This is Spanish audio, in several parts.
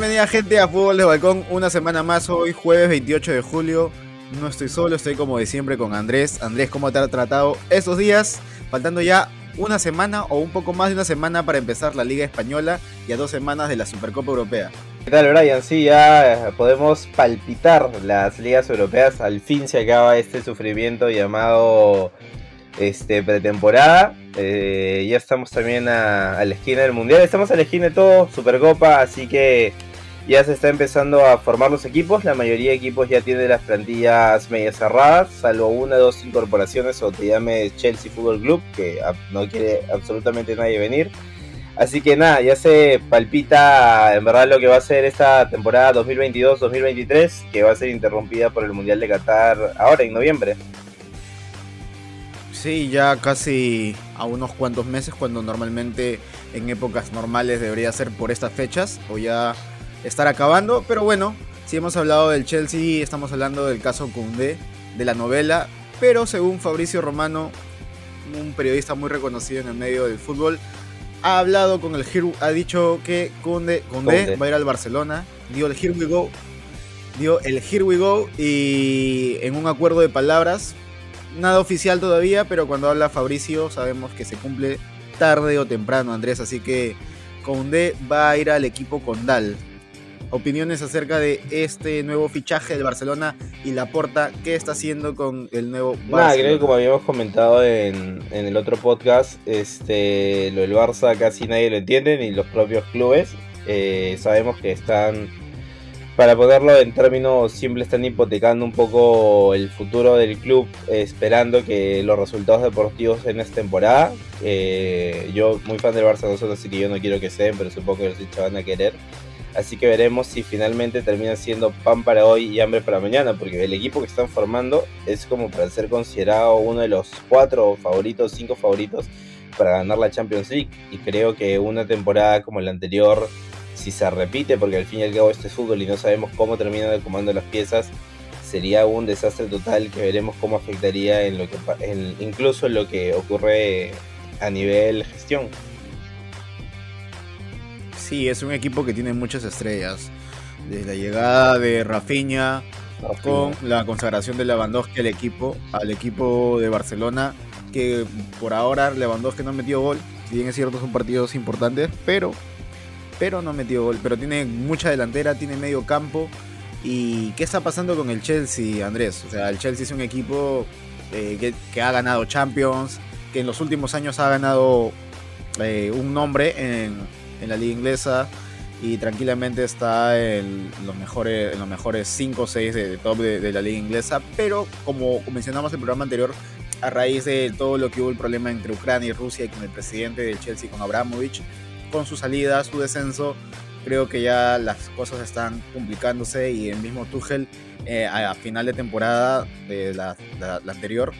Bienvenida gente a Fútbol de Balcón, una semana más hoy, jueves 28 de julio. No estoy solo, estoy como de siempre con Andrés. Andrés, ¿cómo te ha tratado estos días? Faltando ya una semana o un poco más de una semana para empezar la Liga Española y a dos semanas de la Supercopa Europea. ¿Qué tal, Brian? Sí, ya podemos palpitar las ligas europeas. Al fin se acaba este sufrimiento llamado este, pretemporada. Eh, ya estamos también a, la esquina del Mundial. Estamos a la esquina de todo, Supercopa, así que ya se está empezando a formar los equipos. La mayoría de equipos ya tiene las plantillas medio cerradas, salvo una o dos incorporaciones, o te llame Chelsea Football Club, que no quiere absolutamente nadie venir. Así que nada, ya se palpita en verdad lo que va a ser esta temporada 2022-2023, que va a ser interrumpida por el Mundial de Qatar ahora en noviembre. Sí, ya casi a unos cuantos meses, cuando normalmente en épocas normales debería ser por estas fechas, o ya estar acabando. Pero bueno, si hemos hablado del Chelsea, estamos hablando del caso Koundé, de la novela. Pero según Fabricio Romano, un periodista muy reconocido en el medio del fútbol, ha hablado con el ha dicho que Koundé, va a ir al Barcelona, dio el Here We Go, dio el Here We Go y en un acuerdo de palabras nada oficial todavía, pero cuando habla Fabricio sabemos que se cumple tarde o temprano, Andrés. Así que Conde va a ir al equipo Condal. Opiniones acerca de este nuevo fichaje del Barcelona y la porta, ¿qué está haciendo con el nuevo Barcelona? Nada, creo que como habíamos comentado en, el otro podcast, este, lo del Barça casi nadie lo entiende, ni los propios clubes. Eh, sabemos que están para ponerlo en términos simples, están hipotecando un poco el futuro del club, esperando que los resultados deportivos en esta temporada. Eh, yo, muy fan del Barça, nosotros, así que yo no quiero que se den, pero supongo que los hinchas van a querer. Así que veremos si finalmente termina siendo pan para hoy y hambre para mañana, porque el equipo que están formando es como para ser considerado uno de los cuatro favoritos, cinco favoritos para ganar la Champions League. Y creo que una temporada como la anterior si se repite, porque al fin y al cabo este es fútbol y no sabemos cómo terminan el comando las piezas, sería un desastre total que veremos cómo afectaría en lo que incluso en lo que ocurre a nivel gestión. Sí, es un equipo que tiene muchas estrellas. Desde la llegada de Rafinha, con la consagración de Lewandowski al equipo, al equipo de Barcelona, que por ahora Lewandowski no ha metido gol. Si bien es cierto, son partidos importantes, pero pero no metió gol. Pero tiene mucha delantera, tiene medio campo. ¿Y qué está pasando con el Chelsea, Andrés? O sea, el Chelsea es un equipo eh, que, ha ganado Champions, que en los últimos años ha ganado eh, un nombre en, la liga inglesa y tranquilamente está en los mejores, en los mejores 5 o 6 de, top de, la liga inglesa. Pero como mencionamos en el programa anterior, a raíz de todo lo que hubo el problema entre Ucrania y Rusia y con el presidente del Chelsea, con Abramovich, con su salida, su descenso, creo que ya las cosas están complicándose y el mismo Tuchel eh, a, final de temporada de la, anterior,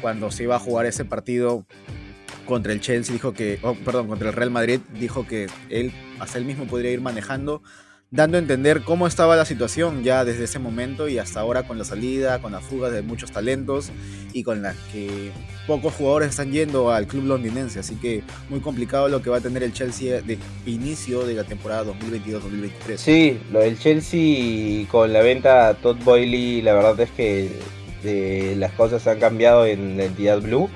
cuando se iba a jugar ese partido contra el Chelsea, dijo que, oh, perdón, contra el Real Madrid, dijo que él hasta él mismo podría ir manejando dando a entender cómo estaba la situación ya desde ese momento y hasta ahora con la salida, con la fuga de muchos talentos y con la que pocos jugadores están yendo al club londinense, así que muy complicado lo que va a tener el Chelsea de inicio de la temporada 2022-2023. Sí, lo del Chelsea con la venta a Todd Boyley, la verdad es que eh, las cosas han cambiado en la entidad Blue.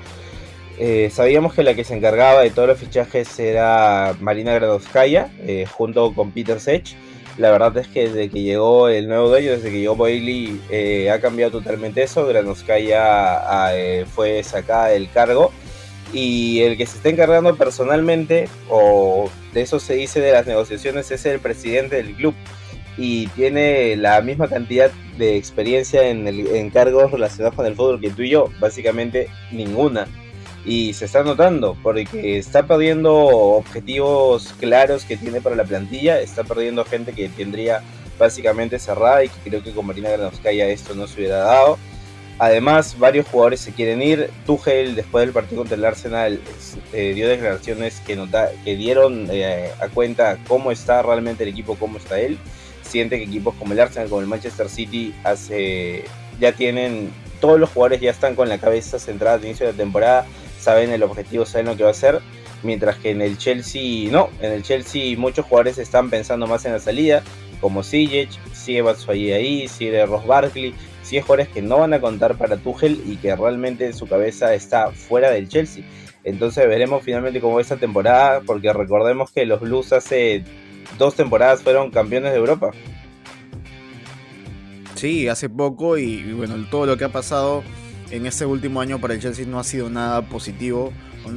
Eh, sabíamos que la que se encargaba de todos los fichajes era Marina Gradovskaya, eh, junto con Peter Sech la verdad es que desde que llegó el nuevo dueño, desde que llegó Bailey, eh, ha cambiado totalmente eso. Granovskaya eh, fue sacada del cargo. Y el que se está encargando personalmente, o de eso se dice de las negociaciones, es el presidente del club. Y tiene la misma cantidad de experiencia en, el, en cargos relacionados con el fútbol que tú y yo. Básicamente ninguna y se está notando porque está perdiendo objetivos claros que tiene para la plantilla, está perdiendo gente que tendría básicamente cerrada y que creo que con Marina Granovskaya esto no se hubiera dado. Además, varios jugadores se quieren ir. Tuchel, después del partido contra el Arsenal, eh, dio declaraciones que, nota, que dieron eh, a cuenta cómo está realmente el equipo, cómo está él. Siente que equipos como el Arsenal, como el Manchester City, hace, ya tienen, todos los jugadores ya están con la cabeza centrada al inicio de la temporada saben el objetivo, saben lo que va a hacer. Mientras que en el Chelsea, no, en el Chelsea muchos jugadores están pensando más en la salida. como Sijic, sigue Batshuayi ahí, sigue Ross Barkley, sigue jugadores que no van a contar para Tuchel y que realmente en su cabeza está fuera del Chelsea. Entonces veremos finalmente cómo esta temporada, porque recordemos que los Blues hace dos temporadas fueron campeones de Europa. Sí, hace poco y, bueno, todo lo que ha pasado en este último año para el Chelsea no ha sido nada positivo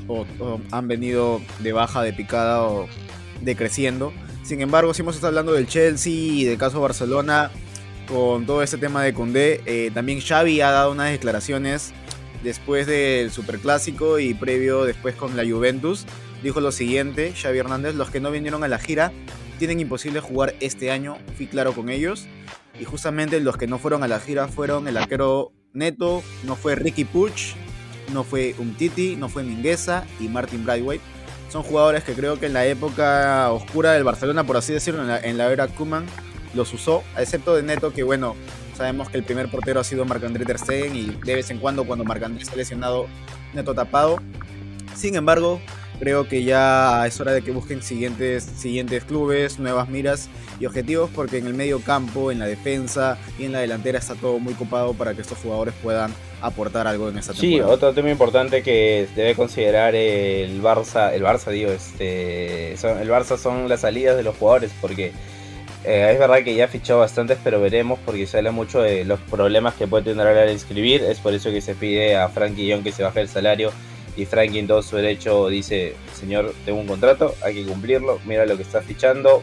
o, han venido de baja, de picada o decreciendo. Sin embargo, si hemos estado hablando del Chelsea y del caso Barcelona con todo este tema de Condé, eh, también Xavi ha dado unas declaraciones después del Superclásico y previo después con la Juventus. Dijo lo siguiente, Xavi Hernández, los que no vinieron a la gira tienen imposible jugar este año, fui claro con ellos. Y justamente los que no fueron a la gira fueron el arquero Neto, no fue Ricky Puch, no fue Umtiti, no fue Mingueza y Martin Brightway. Son jugadores que creo que en la época oscura del Barcelona, por así decirlo, en la, era Kuman, los usó, excepto de Neto, que bueno, sabemos que el primer portero ha sido Marc-André Ter Stegen y de vez en cuando cuando Marc-André está lesionado, Neto tapado. Sin embargo, creo que ya es hora de que busquen siguientes, siguientes clubes, nuevas miras y objetivos, porque en el medio campo, en la defensa y en la delantera está todo muy copado para que estos jugadores puedan aportar algo en esta temporada. Sí, otro tema importante que debe considerar el Barça, el Barça digo, este, el Barça son las salidas de los jugadores, porque eh, es verdad que ya ha fichado bastantes, pero veremos porque se habla mucho de los problemas que puede tener al inscribir. Es por eso que se pide a Frankie Young que se baje el salario y Frankie en todo su derecho dice, señor, tengo un contrato, hay que cumplirlo, mira lo que estás fichando,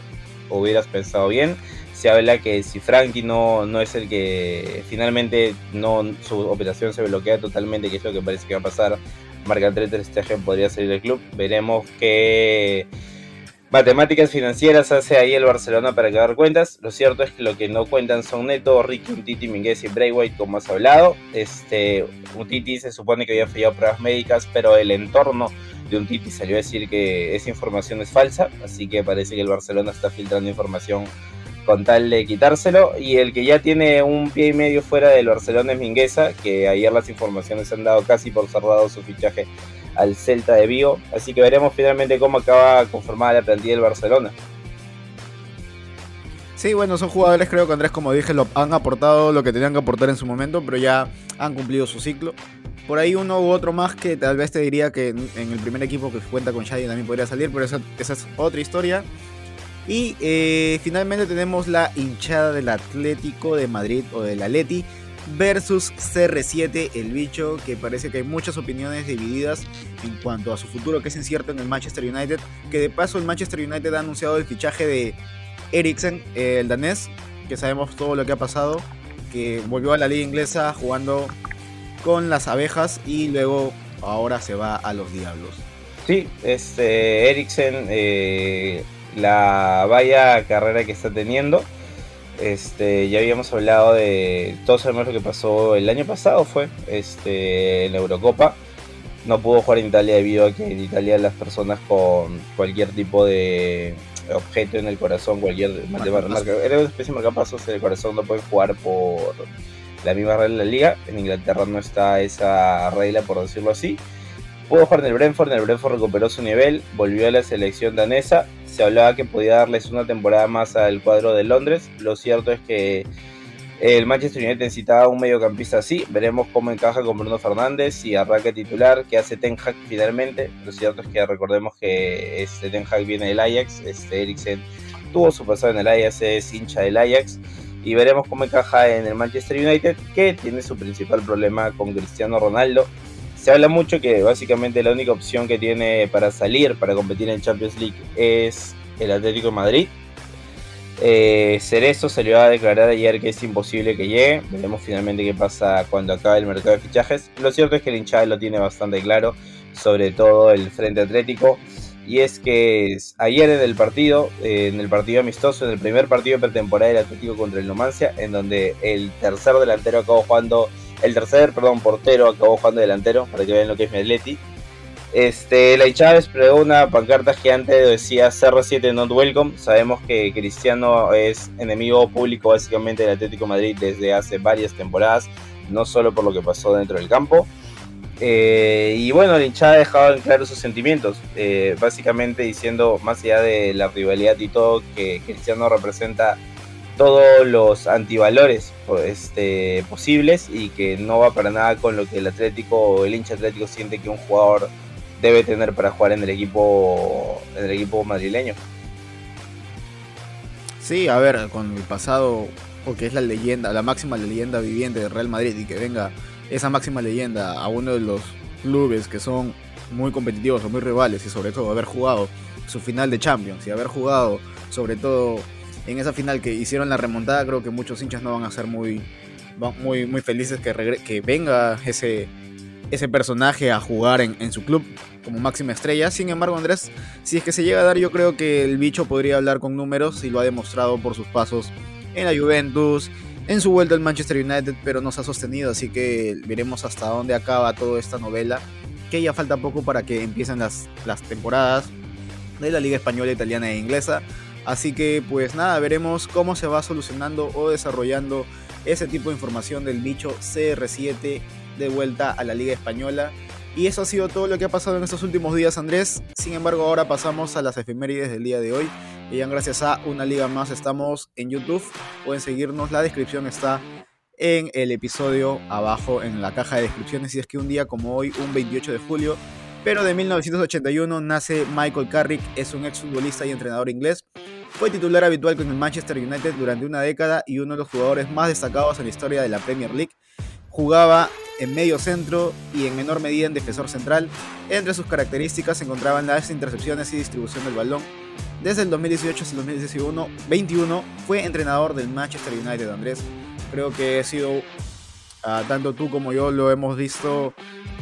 hubieras pensado bien. Se habla que si Frankie no, no es el que finalmente no su operación se bloquea totalmente, que es lo que parece que va a pasar, Marca André Stegen podría salir del club. Veremos que matemáticas financieras hace ahí el Barcelona para quedar cuentas. Lo cierto es que lo que no cuentan son Neto, Ricky, Untiti, Minguez y Braithwaite, como has hablado. Este, Untiti se supone que había fallado pruebas médicas, pero el entorno de Untiti salió a decir que esa información es falsa, así que parece que el Barcelona está filtrando información con tal de quitárselo. Y el que ya tiene un pie y medio fuera del Barcelona es Mingueza, que ayer las informaciones han dado casi por cerrado su fichaje al Celta de Vigo. Así que veremos finalmente cómo acaba conformada la plantilla del Barcelona. Sí, bueno, son jugadores, creo que Andrés, como dije, lo, han aportado lo que tenían que aportar en su momento, pero ya han cumplido su ciclo. Por ahí uno u otro más que tal vez te diría que en, el primer equipo que cuenta con Shadi también podría salir, pero esa, es otra historia. Y eh, finalmente tenemos la hinchada del Atlético de Madrid o del Atleti versus CR7, el bicho, que parece que hay muchas opiniones divididas en cuanto a su futuro, que es incierto en el Manchester United, que de paso el Manchester United ha anunciado el fichaje de Eriksen, el danés, que sabemos todo lo que ha pasado, que volvió a la liga inglesa jugando con las abejas y luego ahora se va a los diablos. Sí, este Eriksen, eh, la vaya carrera que está teniendo este, ya habíamos hablado de. Todos sabemos lo que pasó el año pasado, fue este, en la Eurocopa. No pudo jugar en Italia debido a que en Italia las personas con cualquier tipo de objeto en el corazón, cualquier era una especie de marcapasos en el corazón, no pueden jugar por la misma regla de la liga. En Inglaterra no está esa regla, por decirlo así. Pudo jugar en el Brentford, en el Brentford recuperó su nivel, volvió a la selección danesa se hablaba que podía darles una temporada más al cuadro de Londres. Lo cierto es que el Manchester United necesitaba un mediocampista así. Veremos cómo encaja con Bruno Fernández y arranca titular, que hace Ten Hag finalmente. Lo cierto es que recordemos que este Ten Hag viene del Ajax. Este Eriksen tuvo su pasado en el Ajax, es hincha del Ajax. Y veremos cómo encaja en el Manchester United, que tiene su principal problema con Cristiano Ronaldo se habla mucho que básicamente la única opción que tiene para salir, para competir en Champions League, es el Atlético de Madrid. Eh, Cerezo salió a declarar ayer que es imposible que llegue. Veremos finalmente qué pasa cuando acabe el mercado de fichajes. Lo cierto es que el hinchado lo tiene bastante claro, sobre todo el Frente Atlético. Y es que ayer en el partido, en el partido amistoso, en el primer partido de pretemporada del Atlético contra el Numancia, en donde el tercer delantero acabó jugando el tercer, perdón, portero acabó jugando delantero, para que vean lo que es mi Atleti. Este, la hinchada desplegó una pancarta gigante que decía CR7 not welcome. Sabemos que Cristiano es enemigo público básicamente del Atlético Madrid desde hace varias temporadas, no solo por lo que pasó dentro del campo. Eh, y bueno, la hinchada ha dejado en claro sus sentimientos, eh, básicamente diciendo, más allá de la rivalidad y todo, que Cristiano representa todos los antivalores este, posibles y que no va para nada con lo que el Atlético o el hincha Atlético siente que un jugador debe tener para jugar en el equipo en el equipo madrileño. Sí, a ver, con el pasado, porque es la leyenda, la máxima leyenda viviente de Real Madrid y que venga esa máxima leyenda a uno de los clubes que son muy competitivos o muy rivales y sobre todo haber jugado su final de Champions y haber jugado sobre todo en esa final que hicieron la remontada, creo que muchos hinchas no van a ser muy, muy, muy felices que, venga ese, ese personaje a jugar en, su club como máxima estrella. Sin embargo, Andrés, si es que se llega a dar, yo creo que el bicho podría hablar con números y lo ha demostrado por sus pasos en la Juventus, en su vuelta al Manchester United, pero no se ha sostenido, así que veremos hasta dónde acaba toda esta novela, que ya falta poco para que empiecen las, las temporadas de la Liga Española, Italiana e Inglesa. Así que pues nada, veremos cómo se va solucionando o desarrollando ese tipo de información del bicho CR7 de vuelta a la Liga Española. Y eso ha sido todo lo que ha pasado en estos últimos días, Andrés. Sin embargo, ahora pasamos a las efemérides del día de hoy. Y ya gracias a una liga más estamos en YouTube. Pueden seguirnos, la descripción está en el episodio abajo en la caja de descripciones. Y es que un día como hoy, un 28 de julio, pero de 1981 nace Michael Carrick, es un exfutbolista y entrenador inglés. Fue titular habitual con el Manchester United durante una década y uno de los jugadores más destacados en la historia de la Premier League. Jugaba en medio centro y en menor medida en defensor central. Entre sus características se encontraban las intercepciones y distribución del balón. Desde el 2018 hasta el 2021 fue entrenador del Manchester United, Andrés. Creo que ha sido, ah, tanto tú como yo lo hemos visto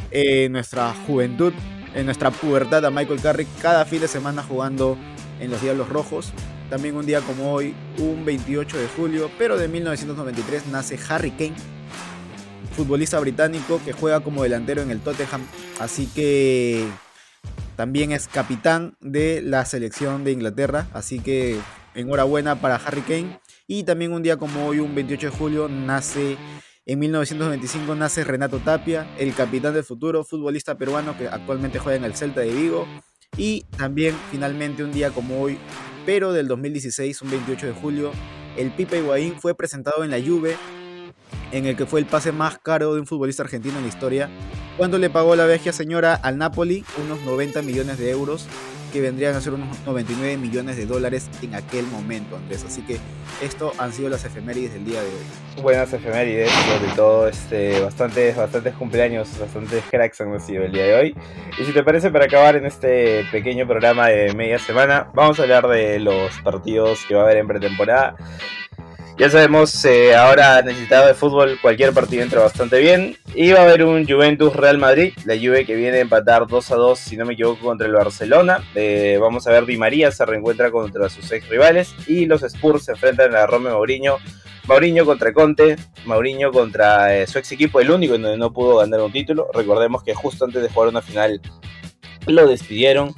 en nuestra juventud, en nuestra pubertad a Michael Carrick cada fin de semana jugando en los Diablos Rojos. También un día como hoy, un 28 de julio, pero de 1993, nace Harry Kane, futbolista británico que juega como delantero en el Tottenham. Así que también es capitán de la selección de Inglaterra. Así que enhorabuena para Harry Kane. Y también un día como hoy, un 28 de julio, nace en 1995 nace Renato Tapia, el capitán del futuro, futbolista peruano que actualmente juega en el Celta de Vigo. Y también finalmente un día como hoy, pero del 2016, un 28 de julio, el Pipe Higuaín fue presentado en la Juve, en el que fue el pase más caro de un futbolista argentino en la historia, cuando le pagó la vieja señora al Napoli unos 90 millones de euros que vendrían a ser unos 99 millones de dólares en aquel momento, Andrés. Así que esto han sido las efemérides del día de hoy. Buenas efemérides, sobre todo este, bastantes, bastantes cumpleaños, bastantes cracks han nacido el día de hoy. Y si te parece, para acabar en este pequeño programa de media semana, vamos a hablar de los partidos que va a haber en pretemporada. Ya sabemos, eh, ahora necesitado de fútbol, cualquier partido entra bastante bien. Y va a haber un Juventus Real Madrid, la Juve que viene a empatar 2 a 2, si no me equivoco, contra el Barcelona. Eh, vamos a ver, Di María se reencuentra contra sus ex rivales. Y los Spurs se enfrentan a Rome Mourinho. Mourinho contra Conte, Mourinho contra eh, su ex equipo, el único en donde no pudo ganar un título. Recordemos que justo antes de jugar una final lo despidieron.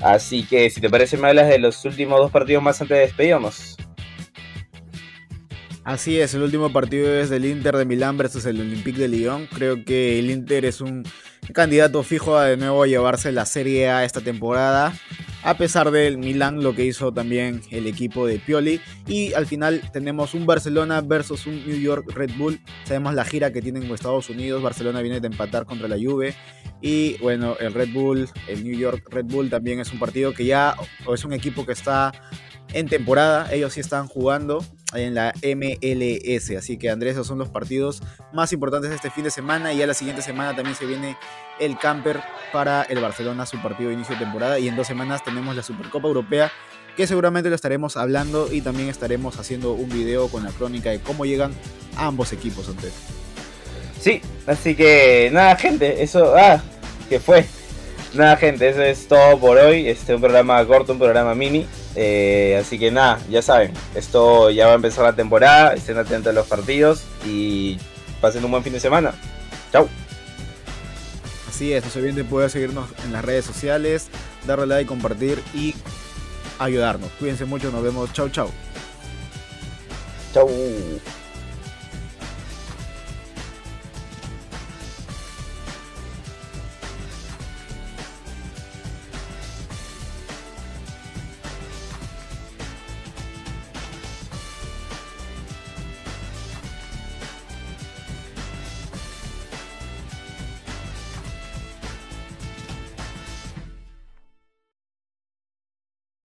Así que si te parece, me hablas de los últimos dos partidos más antes de. Así es, el último partido es del Inter de Milán versus el Olympique de Lyon. Creo que el Inter es un candidato fijo a de nuevo a llevarse la Serie A esta temporada. A pesar del Milán, lo que hizo también el equipo de Pioli. Y al final tenemos un Barcelona versus un New York Red Bull. Sabemos la gira que tienen en Estados Unidos. Barcelona viene de empatar contra la Juve. Y bueno, el Red Bull, el New York Red Bull también es un partido que ya, o es un equipo que está en temporada. Ellos sí están jugando en la MLS. Así que Andrés, esos son los partidos más importantes de este fin de semana. Y ya la siguiente semana también se viene el camper para el Barcelona, su partido de inicio de temporada. Y en dos semanas tenemos la Supercopa Europea, que seguramente lo estaremos hablando y también estaremos haciendo un video con la crónica de cómo llegan ambos equipos, Andrés. Sí, así que nada, gente, eso, ah, que fue. Nada, gente, eso es todo por hoy. Este un programa corto, un programa mini. Eh, así que nada, ya saben, esto ya va a empezar la temporada, estén atentos a los partidos y pasen un buen fin de semana. Chau. Así es, no se olviden de poder seguirnos en las redes sociales, darle like, compartir y ayudarnos. Cuídense mucho, nos vemos. Chau, chau. Chau.